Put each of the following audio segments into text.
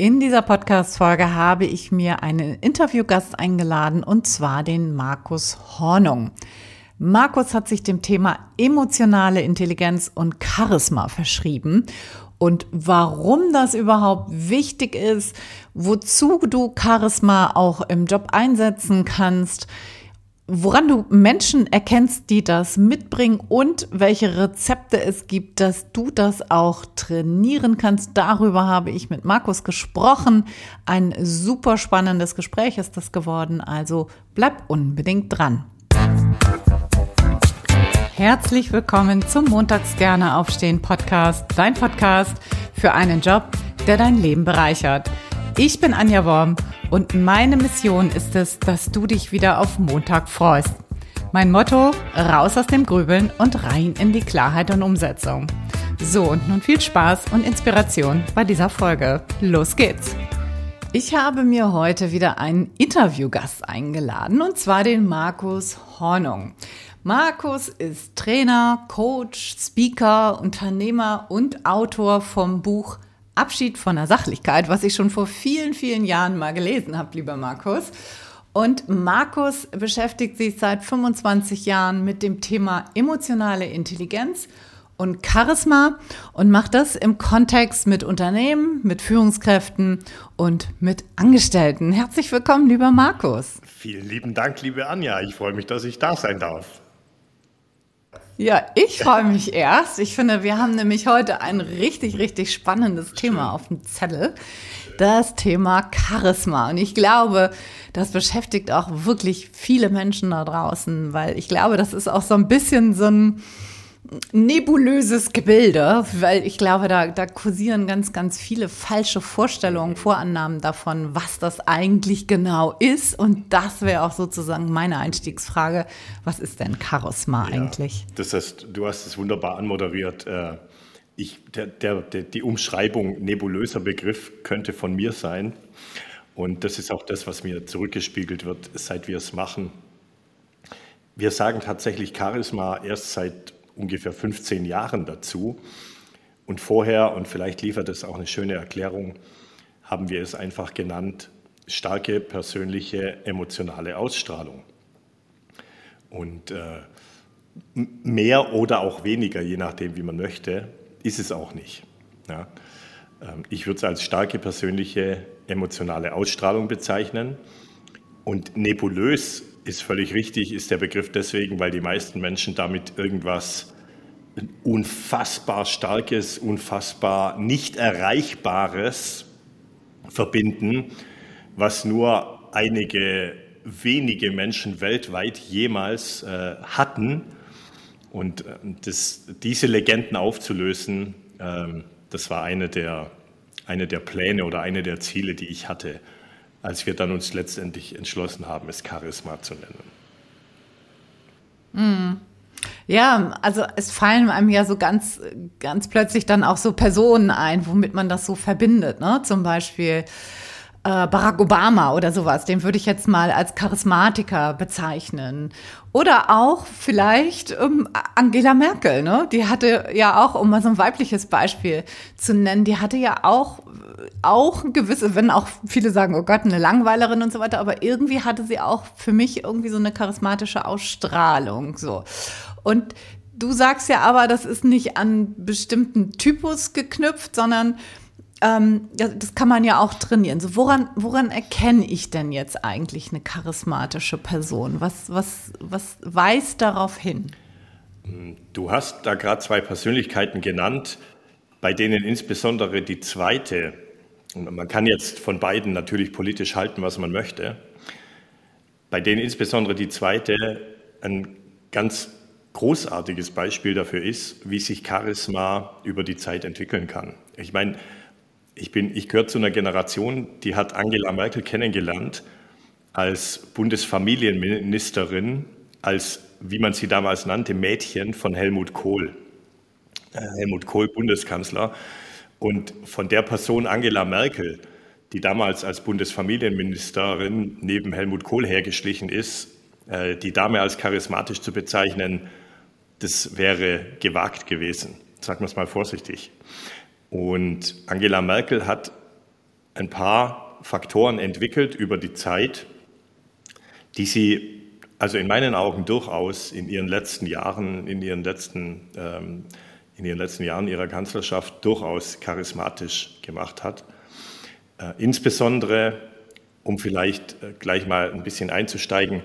In dieser Podcast-Folge habe ich mir einen Interviewgast eingeladen und zwar den Markus Hornung. Markus hat sich dem Thema emotionale Intelligenz und Charisma verschrieben. Und warum das überhaupt wichtig ist, wozu du Charisma auch im Job einsetzen kannst, woran du Menschen erkennst, die das mitbringen und welche Rezepte es gibt, dass du das auch trainieren kannst. Darüber habe ich mit Markus gesprochen. Ein super spannendes Gespräch ist das geworden, also bleib unbedingt dran. Herzlich willkommen zum Montags gerne aufstehen Podcast, dein Podcast für einen Job, der dein Leben bereichert. Ich bin Anja Worm und meine Mission ist es, dass du dich wieder auf Montag freust. Mein Motto, raus aus dem Grübeln und rein in die Klarheit und Umsetzung. So, und nun viel Spaß und Inspiration bei dieser Folge. Los geht's! Ich habe mir heute wieder einen Interviewgast eingeladen, und zwar den Markus Hornung. Markus ist Trainer, Coach, Speaker, Unternehmer und Autor vom Buch Abschied von der Sachlichkeit, was ich schon vor vielen, vielen Jahren mal gelesen habe, lieber Markus. Und Markus beschäftigt sich seit 25 Jahren mit dem Thema emotionale Intelligenz und Charisma und macht das im Kontext mit Unternehmen, mit Führungskräften und mit Angestellten. Herzlich willkommen, lieber Markus. Vielen lieben Dank, liebe Anja. Ich freue mich, dass ich da sein darf. Ja, ich freue mich erst. Ich finde, wir haben nämlich heute ein richtig, richtig spannendes Thema auf dem Zettel. Das Thema Charisma. Und ich glaube, das beschäftigt auch wirklich viele Menschen da draußen, weil ich glaube, das ist auch so ein bisschen so ein, nebulöses Gebilde, weil ich glaube, da, da kursieren ganz, ganz viele falsche Vorstellungen, Vorannahmen davon, was das eigentlich genau ist. Und das wäre auch sozusagen meine Einstiegsfrage. Was ist denn Charisma ja, eigentlich? Das heißt, du hast es wunderbar anmoderiert. Äh, ich, der, der, der, die Umschreibung nebulöser Begriff könnte von mir sein. Und das ist auch das, was mir zurückgespiegelt wird, seit wir es machen. Wir sagen tatsächlich Charisma erst seit ungefähr 15 Jahren dazu. Und vorher, und vielleicht liefert es auch eine schöne Erklärung, haben wir es einfach genannt, starke persönliche emotionale Ausstrahlung. Und äh, mehr oder auch weniger, je nachdem, wie man möchte, ist es auch nicht. Ja. Ähm, ich würde es als starke persönliche emotionale Ausstrahlung bezeichnen. Und nebulös ist völlig richtig, ist der Begriff deswegen, weil die meisten Menschen damit irgendwas unfassbar Starkes, unfassbar nicht Erreichbares verbinden, was nur einige wenige Menschen weltweit jemals äh, hatten. Und äh, das, diese Legenden aufzulösen, äh, das war eine der, eine der Pläne oder eine der Ziele, die ich hatte als wir dann uns letztendlich entschlossen haben, es Charisma zu nennen. Mm. Ja, also es fallen einem ja so ganz, ganz plötzlich dann auch so Personen ein, womit man das so verbindet. Ne? Zum Beispiel äh, Barack Obama oder sowas, den würde ich jetzt mal als Charismatiker bezeichnen. Oder auch vielleicht ähm, Angela Merkel, ne? Die hatte ja auch, um mal so ein weibliches Beispiel zu nennen, die hatte ja auch, auch gewisse, wenn auch viele sagen, oh Gott, eine Langweilerin und so weiter, aber irgendwie hatte sie auch für mich irgendwie so eine charismatische Ausstrahlung, so. Und du sagst ja aber, das ist nicht an bestimmten Typus geknüpft, sondern ähm, das kann man ja auch trainieren. So, woran, woran erkenne ich denn jetzt eigentlich eine charismatische Person? Was, was, was weist darauf hin? Du hast da gerade zwei Persönlichkeiten genannt, bei denen insbesondere die zweite, und man kann jetzt von beiden natürlich politisch halten, was man möchte, bei denen insbesondere die zweite ein ganz großartiges Beispiel dafür ist, wie sich Charisma über die Zeit entwickeln kann. Ich meine, ich, ich gehöre zu einer Generation, die hat Angela Merkel kennengelernt als Bundesfamilienministerin, als, wie man sie damals nannte, Mädchen von Helmut Kohl. Äh, Helmut Kohl, Bundeskanzler. Und von der Person Angela Merkel, die damals als Bundesfamilienministerin neben Helmut Kohl hergeschlichen ist, äh, die Dame als charismatisch zu bezeichnen, das wäre gewagt gewesen. Sagen wir es mal vorsichtig. Und Angela Merkel hat ein paar Faktoren entwickelt über die Zeit, die sie also in meinen Augen durchaus in ihren letzten Jahren, in ihren letzten, ähm, in ihren letzten Jahren ihrer Kanzlerschaft durchaus charismatisch gemacht hat. Äh, insbesondere, um vielleicht äh, gleich mal ein bisschen einzusteigen,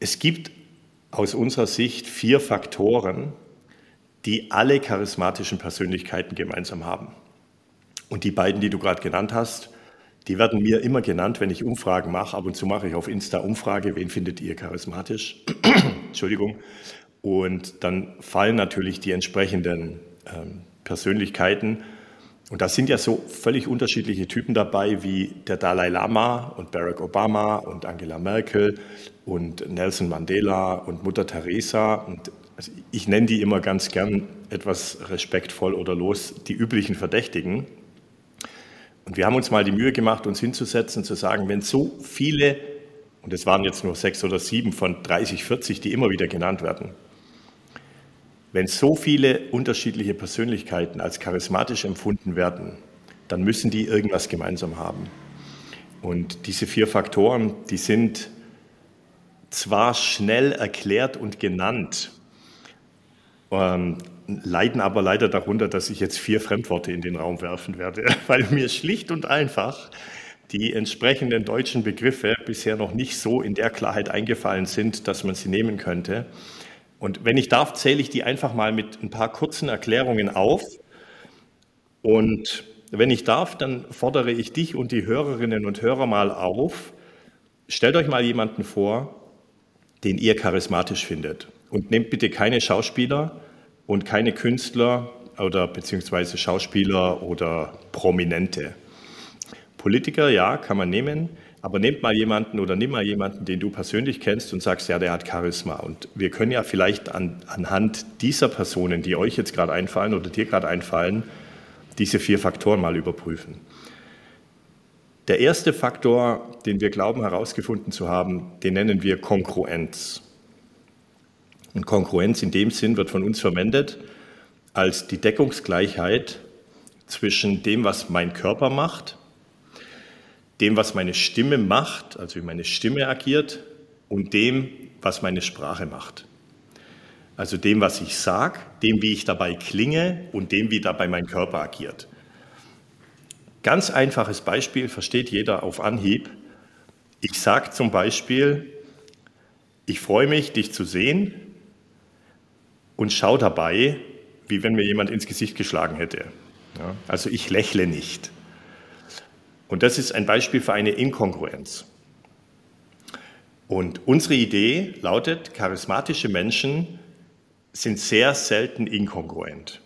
es gibt aus unserer Sicht vier Faktoren, die alle charismatischen Persönlichkeiten gemeinsam haben. Und die beiden, die du gerade genannt hast, die werden mir immer genannt, wenn ich Umfragen mache. Ab und zu mache ich auf Insta Umfrage, wen findet ihr charismatisch? Entschuldigung. Und dann fallen natürlich die entsprechenden ähm, Persönlichkeiten. Und da sind ja so völlig unterschiedliche Typen dabei, wie der Dalai Lama und Barack Obama und Angela Merkel und Nelson Mandela und Mutter Teresa. Und also ich nenne die immer ganz gern etwas respektvoll oder los, die üblichen Verdächtigen. Und wir haben uns mal die Mühe gemacht, uns hinzusetzen, zu sagen, wenn so viele, und es waren jetzt nur sechs oder sieben von 30, 40, die immer wieder genannt werden, wenn so viele unterschiedliche Persönlichkeiten als charismatisch empfunden werden, dann müssen die irgendwas gemeinsam haben. Und diese vier Faktoren, die sind zwar schnell erklärt und genannt, ähm, leiden aber leider darunter, dass ich jetzt vier Fremdworte in den Raum werfen werde, weil mir schlicht und einfach die entsprechenden deutschen Begriffe bisher noch nicht so in der Klarheit eingefallen sind, dass man sie nehmen könnte. Und wenn ich darf, zähle ich die einfach mal mit ein paar kurzen Erklärungen auf. Und wenn ich darf, dann fordere ich dich und die Hörerinnen und Hörer mal auf. Stellt euch mal jemanden vor, den ihr charismatisch findet. Und nehmt bitte keine Schauspieler, und keine Künstler oder beziehungsweise Schauspieler oder Prominente. Politiker, ja, kann man nehmen, aber nehmt mal jemanden oder nimm mal jemanden, den du persönlich kennst und sagst, ja, der hat Charisma. Und wir können ja vielleicht an, anhand dieser Personen, die euch jetzt gerade einfallen oder dir gerade einfallen, diese vier Faktoren mal überprüfen. Der erste Faktor, den wir glauben herausgefunden zu haben, den nennen wir Kongruenz. Und Kongruenz in dem Sinn wird von uns verwendet als die Deckungsgleichheit zwischen dem, was mein Körper macht, dem, was meine Stimme macht, also wie meine Stimme agiert, und dem, was meine Sprache macht. Also dem, was ich sage, dem, wie ich dabei klinge und dem, wie dabei mein Körper agiert. Ganz einfaches Beispiel, versteht jeder auf Anhieb. Ich sage zum Beispiel, ich freue mich, dich zu sehen und schaue dabei, wie wenn mir jemand ins Gesicht geschlagen hätte. Ja, also ich lächle nicht. Und das ist ein Beispiel für eine Inkongruenz. Und unsere Idee lautet, charismatische Menschen sind sehr selten inkongruent.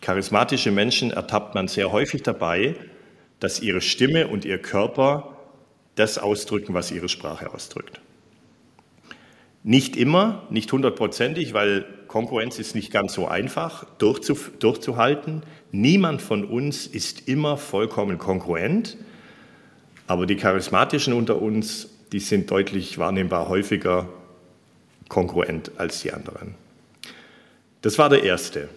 Charismatische Menschen ertappt man sehr häufig dabei, dass ihre Stimme und ihr Körper das ausdrücken, was ihre Sprache ausdrückt. Nicht immer, nicht hundertprozentig, weil Konkurrenz ist nicht ganz so einfach durchzu, durchzuhalten. Niemand von uns ist immer vollkommen konkurrent, aber die Charismatischen unter uns, die sind deutlich wahrnehmbar häufiger konkurrent als die anderen. Das war der erste.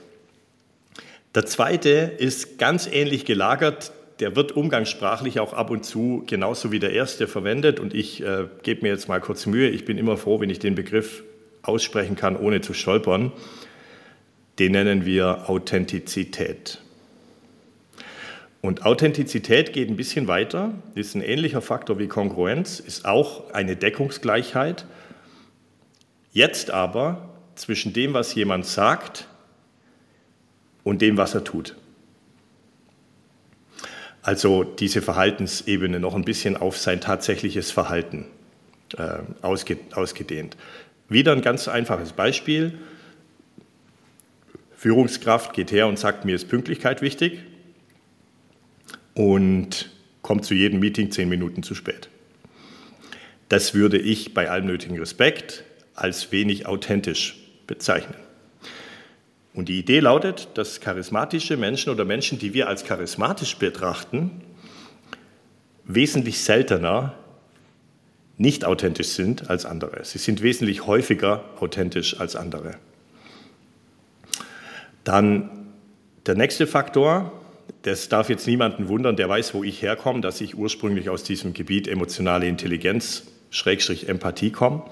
Der zweite ist ganz ähnlich gelagert der wird umgangssprachlich auch ab und zu genauso wie der erste verwendet. Und ich äh, gebe mir jetzt mal kurz Mühe. Ich bin immer froh, wenn ich den Begriff aussprechen kann, ohne zu stolpern. Den nennen wir Authentizität. Und Authentizität geht ein bisschen weiter, ist ein ähnlicher Faktor wie Kongruenz, ist auch eine Deckungsgleichheit. Jetzt aber zwischen dem, was jemand sagt und dem, was er tut. Also diese Verhaltensebene noch ein bisschen auf sein tatsächliches Verhalten äh, ausge, ausgedehnt. Wieder ein ganz einfaches Beispiel. Führungskraft geht her und sagt, mir ist Pünktlichkeit wichtig und kommt zu jedem Meeting zehn Minuten zu spät. Das würde ich bei allem nötigen Respekt als wenig authentisch bezeichnen. Und die Idee lautet, dass charismatische Menschen oder Menschen, die wir als charismatisch betrachten, wesentlich seltener nicht authentisch sind als andere. Sie sind wesentlich häufiger authentisch als andere. Dann der nächste Faktor, das darf jetzt niemanden wundern, der weiß, wo ich herkomme, dass ich ursprünglich aus diesem Gebiet emotionale Intelligenz, Schrägstrich Empathie komme.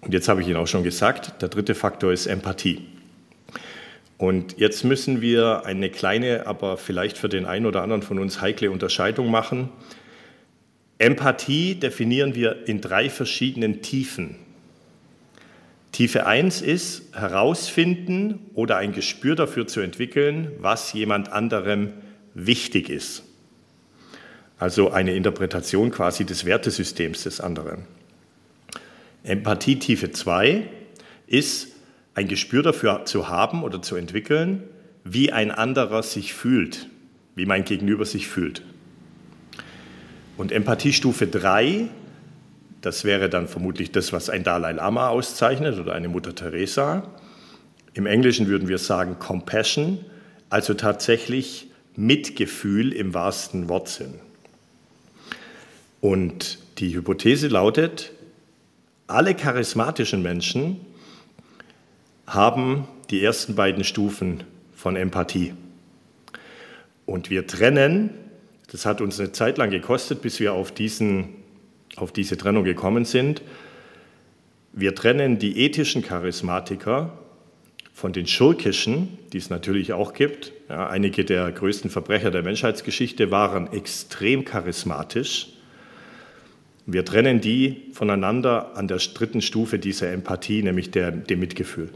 Und jetzt habe ich Ihnen auch schon gesagt, der dritte Faktor ist Empathie. Und jetzt müssen wir eine kleine, aber vielleicht für den einen oder anderen von uns heikle Unterscheidung machen. Empathie definieren wir in drei verschiedenen Tiefen. Tiefe 1 ist herausfinden oder ein Gespür dafür zu entwickeln, was jemand anderem wichtig ist. Also eine Interpretation quasi des Wertesystems des anderen. Empathie Tiefe 2 ist ein Gespür dafür zu haben oder zu entwickeln, wie ein anderer sich fühlt, wie mein Gegenüber sich fühlt. Und Empathiestufe 3, das wäre dann vermutlich das, was ein Dalai Lama auszeichnet oder eine Mutter Teresa. Im Englischen würden wir sagen Compassion, also tatsächlich Mitgefühl im wahrsten Wortsinn. Und die Hypothese lautet, alle charismatischen Menschen haben die ersten beiden Stufen von Empathie. Und wir trennen, das hat uns eine Zeit lang gekostet, bis wir auf, diesen, auf diese Trennung gekommen sind, wir trennen die ethischen Charismatiker von den schurkischen, die es natürlich auch gibt. Ja, einige der größten Verbrecher der Menschheitsgeschichte waren extrem charismatisch. Wir trennen die voneinander an der dritten Stufe dieser Empathie, nämlich der, dem Mitgefühl.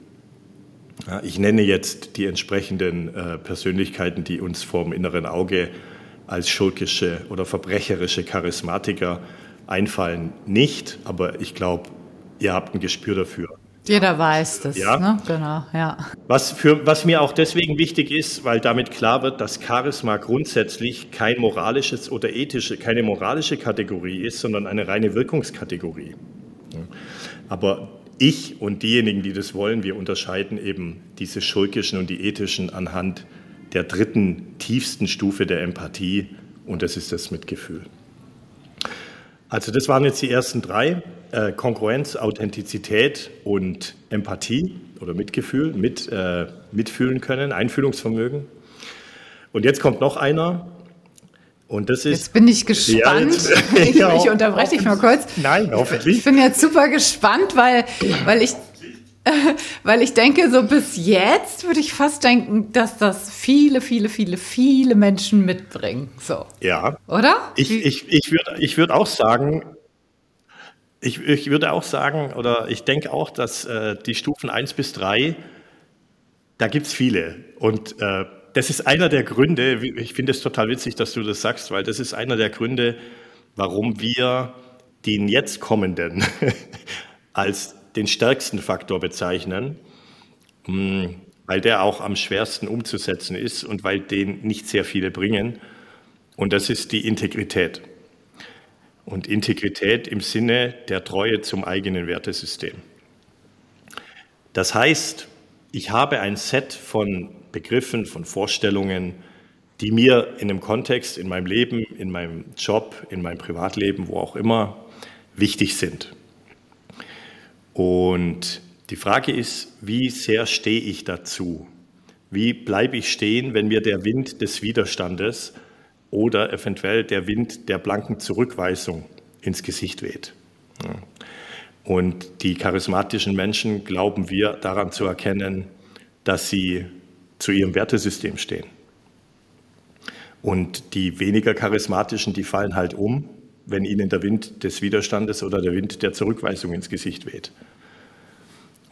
Ich nenne jetzt die entsprechenden äh, Persönlichkeiten, die uns vor dem inneren Auge als schurkische oder verbrecherische Charismatiker einfallen, nicht, aber ich glaube, ihr habt ein Gespür dafür. Jeder weiß das, ja? Ne? genau, ja. Was, für, was mir auch deswegen wichtig ist, weil damit klar wird, dass Charisma grundsätzlich kein moralisches oder ethische, keine moralische Kategorie ist, sondern eine reine Wirkungskategorie. Aber ich und diejenigen, die das wollen, wir unterscheiden eben diese schurkischen und die ethischen anhand der dritten, tiefsten Stufe der Empathie und das ist das Mitgefühl. Also das waren jetzt die ersten drei, äh, Konkurrenz, Authentizität und Empathie oder Mitgefühl, mit, äh, mitfühlen können, Einfühlungsvermögen. Und jetzt kommt noch einer, und das ist. Jetzt bin ich gespannt. Ja, ich, ja, ich unterbreche dich mal kurz. Nein, hoffentlich. Ich bin jetzt super gespannt, weil, weil ich. Weil ich denke, so bis jetzt würde ich fast denken, dass das viele, viele, viele, viele Menschen mitbringen. So. Ja. Oder? Ich, ich, ich würde ich würd auch sagen, ich, ich würde auch sagen, oder ich denke auch, dass äh, die Stufen 1 bis 3, da gibt es viele. Und äh, das ist einer der Gründe, ich finde es total witzig, dass du das sagst, weil das ist einer der Gründe, warum wir den jetzt kommenden als den stärksten Faktor bezeichnen, hm, weil der auch am schwersten umzusetzen ist und weil den nicht sehr viele bringen. Und das ist die Integrität. Und Integrität im Sinne der Treue zum eigenen Wertesystem. Das heißt, ich habe ein Set von Begriffen, von Vorstellungen, die mir in einem Kontext, in meinem Leben, in meinem Job, in meinem Privatleben, wo auch immer, wichtig sind. Und die Frage ist, wie sehr stehe ich dazu? Wie bleibe ich stehen, wenn mir der Wind des Widerstandes oder eventuell der Wind der blanken Zurückweisung ins Gesicht weht? Und die charismatischen Menschen glauben wir daran zu erkennen, dass sie zu ihrem Wertesystem stehen. Und die weniger charismatischen, die fallen halt um, wenn ihnen der Wind des Widerstandes oder der Wind der Zurückweisung ins Gesicht weht.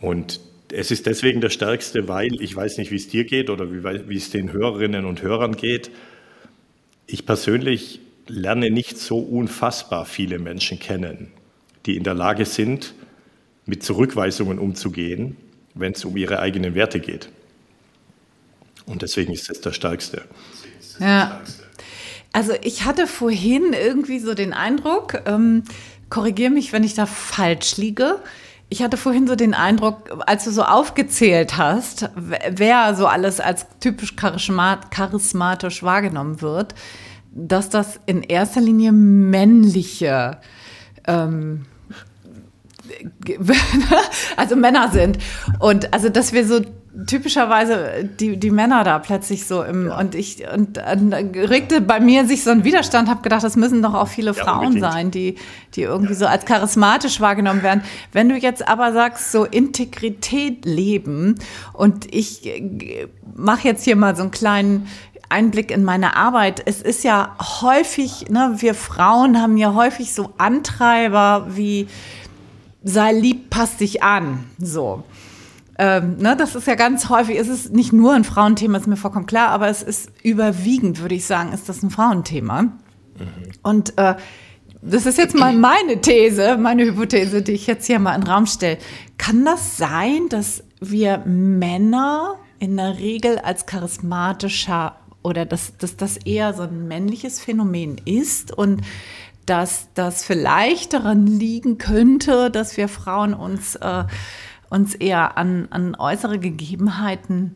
Und es ist deswegen der stärkste, weil ich weiß nicht, wie es dir geht oder wie, wie es den Hörerinnen und Hörern geht. Ich persönlich lerne nicht so unfassbar viele Menschen kennen, die in der Lage sind, mit Zurückweisungen umzugehen, wenn es um ihre eigenen Werte geht. Und deswegen ist es der stärkste. Ja. Also ich hatte vorhin irgendwie so den Eindruck, ähm, korrigiere mich, wenn ich da falsch liege. Ich hatte vorhin so den Eindruck, als du so aufgezählt hast, wer so alles als typisch charismatisch wahrgenommen wird, dass das in erster Linie männliche ähm, also Männer sind. Und also, dass wir so typischerweise die, die Männer da plötzlich so im ja. und ich und, und regte bei mir sich so ein Widerstand, habe gedacht, das müssen doch auch viele ja, Frauen unbedingt. sein, die die irgendwie ja. so als charismatisch wahrgenommen werden. Wenn du jetzt aber sagst, so Integrität leben und ich äh, mache jetzt hier mal so einen kleinen Einblick in meine Arbeit. Es ist ja häufig, ne, wir Frauen haben ja häufig so Antreiber wie sei lieb, passt dich an, so. Ähm, ne, das ist ja ganz häufig, es ist nicht nur ein Frauenthema, ist mir vollkommen klar, aber es ist überwiegend, würde ich sagen, ist das ein Frauenthema. Mhm. Und äh, das ist jetzt mal meine These, meine Hypothese, die ich jetzt hier mal in den Raum stelle. Kann das sein, dass wir Männer in der Regel als charismatischer oder dass, dass das eher so ein männliches Phänomen ist und dass das vielleicht daran liegen könnte, dass wir Frauen uns äh, uns eher an, an äußere Gegebenheiten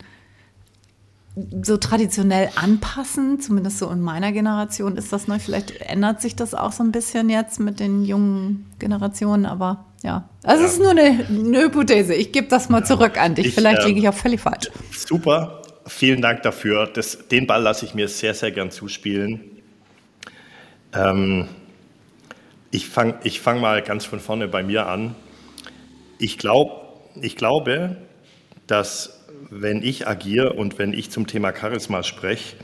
so traditionell anpassen, zumindest so in meiner Generation ist das neu. Vielleicht ändert sich das auch so ein bisschen jetzt mit den jungen Generationen, aber ja. Also ja. es ist nur eine, eine Hypothese. Ich gebe das mal zurück an dich. Ich, Vielleicht liege ich auch völlig falsch. Super, vielen Dank dafür. Das, den Ball lasse ich mir sehr, sehr gern zuspielen. Ähm, ich fange ich fang mal ganz von vorne bei mir an. Ich glaube, ich glaube, dass wenn ich agiere und wenn ich zum Thema Charisma spreche,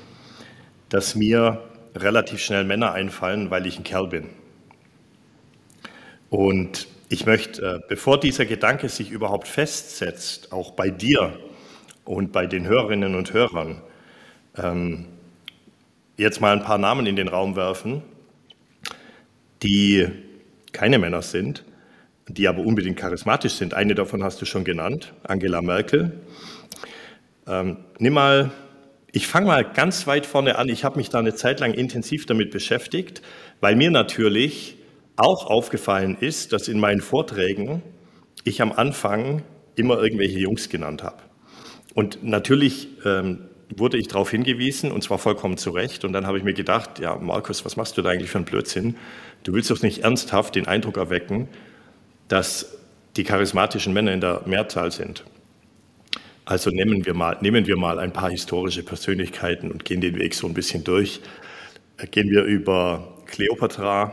dass mir relativ schnell Männer einfallen, weil ich ein Kerl bin. Und ich möchte, äh, bevor dieser Gedanke sich überhaupt festsetzt, auch bei dir und bei den Hörerinnen und Hörern, ähm, jetzt mal ein paar Namen in den Raum werfen, die keine Männer sind, die aber unbedingt charismatisch sind. Eine davon hast du schon genannt, Angela Merkel. Ähm, nimm mal, ich fange mal ganz weit vorne an. Ich habe mich da eine Zeit lang intensiv damit beschäftigt, weil mir natürlich auch aufgefallen ist, dass in meinen Vorträgen ich am Anfang immer irgendwelche Jungs genannt habe. Und natürlich ähm, wurde ich darauf hingewiesen, und zwar vollkommen zu Recht. Und dann habe ich mir gedacht, ja, Markus, was machst du da eigentlich für einen Blödsinn? Du willst doch nicht ernsthaft den Eindruck erwecken, dass die charismatischen Männer in der Mehrzahl sind. Also nehmen wir mal, nehmen wir mal ein paar historische Persönlichkeiten und gehen den Weg so ein bisschen durch. Gehen wir über Cleopatra,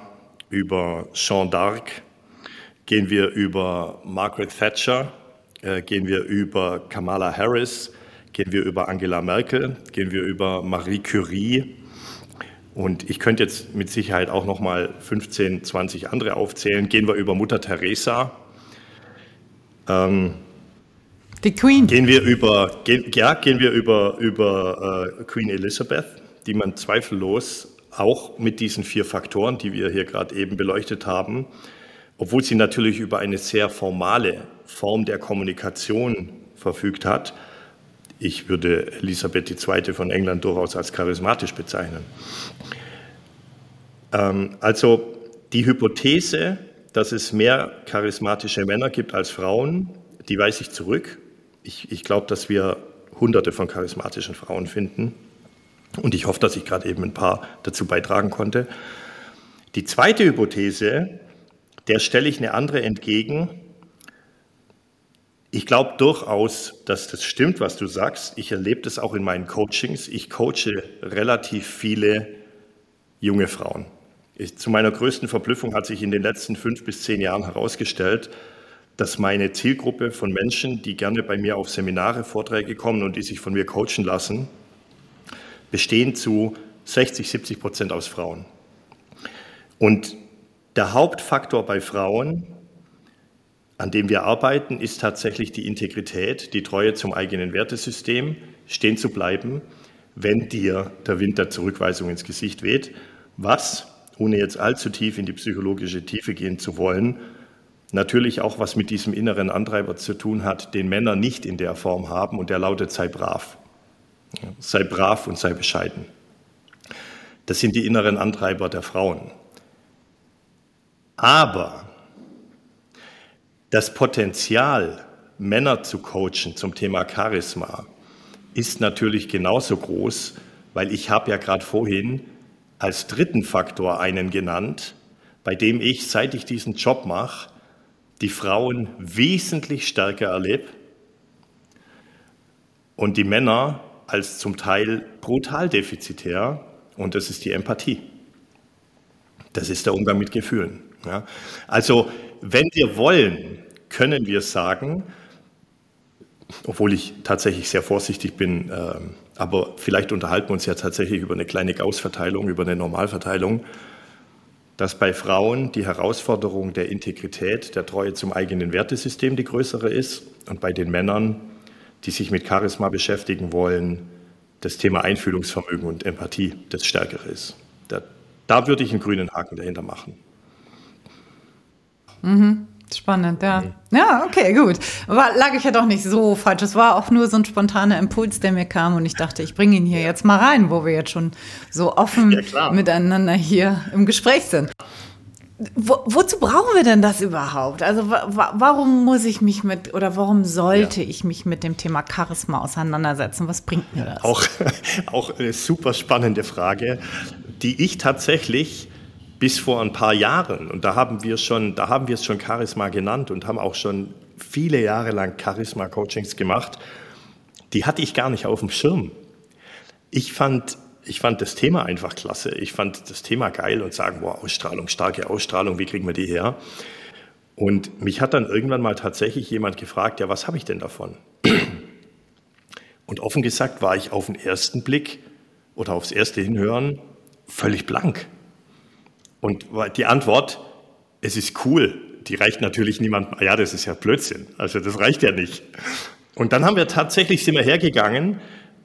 über Jeanne d'Arc, gehen wir über Margaret Thatcher, äh, gehen wir über Kamala Harris, gehen wir über Angela Merkel, gehen wir über Marie Curie, und ich könnte jetzt mit Sicherheit auch noch mal 15, 20 andere aufzählen. Gehen wir über Mutter Teresa. Ähm, die Queen. Gehen wir über, gehen, ja, gehen wir über, über äh, Queen Elizabeth, die man zweifellos auch mit diesen vier Faktoren, die wir hier gerade eben beleuchtet haben, obwohl sie natürlich über eine sehr formale Form der Kommunikation verfügt hat, ich würde Elisabeth II. von England durchaus als charismatisch bezeichnen. Ähm, also die Hypothese, dass es mehr charismatische Männer gibt als Frauen, die weise ich zurück. Ich, ich glaube, dass wir hunderte von charismatischen Frauen finden. Und ich hoffe, dass ich gerade eben ein paar dazu beitragen konnte. Die zweite Hypothese, der stelle ich eine andere entgegen, ich glaube durchaus, dass das stimmt, was du sagst. Ich erlebe das auch in meinen Coachings. Ich coache relativ viele junge Frauen. Ich, zu meiner größten Verblüffung hat sich in den letzten fünf bis zehn Jahren herausgestellt, dass meine Zielgruppe von Menschen, die gerne bei mir auf Seminare, Vorträge kommen und die sich von mir coachen lassen, bestehen zu 60, 70 Prozent aus Frauen. Und der Hauptfaktor bei Frauen an dem wir arbeiten, ist tatsächlich die Integrität, die Treue zum eigenen Wertesystem, stehen zu bleiben, wenn dir der Wind der Zurückweisung ins Gesicht weht, was, ohne jetzt allzu tief in die psychologische Tiefe gehen zu wollen, natürlich auch was mit diesem inneren Antreiber zu tun hat, den Männer nicht in der Form haben und der lautet, sei brav. Sei brav und sei bescheiden. Das sind die inneren Antreiber der Frauen. Aber das Potenzial, Männer zu coachen zum Thema Charisma, ist natürlich genauso groß, weil ich habe ja gerade vorhin als dritten Faktor einen genannt, bei dem ich, seit ich diesen Job mache, die Frauen wesentlich stärker erlebe und die Männer als zum Teil brutal defizitär und das ist die Empathie. Das ist der Umgang mit Gefühlen. Ja. Also wenn wir wollen, können wir sagen, obwohl ich tatsächlich sehr vorsichtig bin, äh, aber vielleicht unterhalten wir uns ja tatsächlich über eine kleine Gauss-Verteilung, über eine Normalverteilung, dass bei Frauen die Herausforderung der Integrität, der Treue zum eigenen Wertesystem die größere ist und bei den Männern, die sich mit Charisma beschäftigen wollen, das Thema Einfühlungsvermögen und Empathie das stärkere ist. Da, da würde ich einen grünen Haken dahinter machen. Mhm. Spannend, ja. Mhm. Ja, okay, gut. War, lag ich ja doch nicht so falsch. Es war auch nur so ein spontaner Impuls, der mir kam und ich dachte, ich bringe ihn hier jetzt mal rein, wo wir jetzt schon so offen ja, miteinander hier im Gespräch sind. Wo, wozu brauchen wir denn das überhaupt? Also wa warum muss ich mich mit oder warum sollte ja. ich mich mit dem Thema Charisma auseinandersetzen? Was bringt mir das? Auch, auch eine super spannende Frage, die ich tatsächlich bis vor ein paar Jahren, und da haben wir schon, da haben wir es schon Charisma genannt und haben auch schon viele Jahre lang Charisma-Coachings gemacht, die hatte ich gar nicht auf dem Schirm. Ich fand, ich fand das Thema einfach klasse. Ich fand das Thema geil und sagen, boah, Ausstrahlung, starke Ausstrahlung, wie kriegen wir die her? Und mich hat dann irgendwann mal tatsächlich jemand gefragt, ja, was habe ich denn davon? Und offen gesagt war ich auf den ersten Blick oder aufs erste Hinhören völlig blank. Und die Antwort, es ist cool, die reicht natürlich niemandem, ja, das ist ja Blödsinn, also das reicht ja nicht. Und dann haben wir tatsächlich, sind wir hergegangen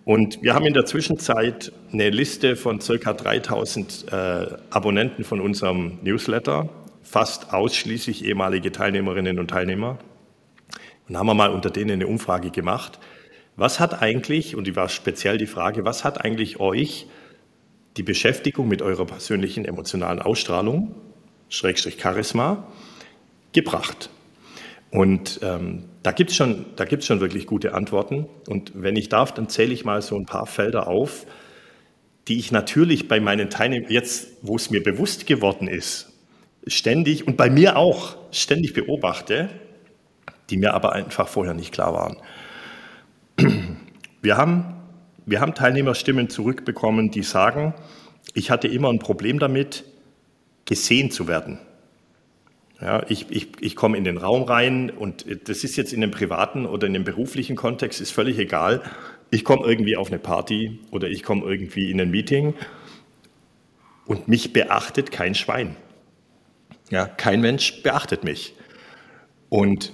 und wir haben in der Zwischenzeit eine Liste von circa 3000 äh, Abonnenten von unserem Newsletter, fast ausschließlich ehemalige Teilnehmerinnen und Teilnehmer. Und haben wir mal unter denen eine Umfrage gemacht. Was hat eigentlich, und die war speziell die Frage, was hat eigentlich euch die Beschäftigung mit eurer persönlichen emotionalen Ausstrahlung, Schrägstrich Charisma, gebracht. Und ähm, da gibt es schon, schon wirklich gute Antworten. Und wenn ich darf, dann zähle ich mal so ein paar Felder auf, die ich natürlich bei meinen Teilnehmern, jetzt wo es mir bewusst geworden ist, ständig und bei mir auch ständig beobachte, die mir aber einfach vorher nicht klar waren. Wir haben wir haben Teilnehmerstimmen zurückbekommen, die sagen, ich hatte immer ein Problem damit, gesehen zu werden. Ja, ich, ich, ich komme in den Raum rein und das ist jetzt in dem privaten oder in dem beruflichen Kontext, ist völlig egal. Ich komme irgendwie auf eine Party oder ich komme irgendwie in ein Meeting und mich beachtet kein Schwein. Ja, kein Mensch beachtet mich. Und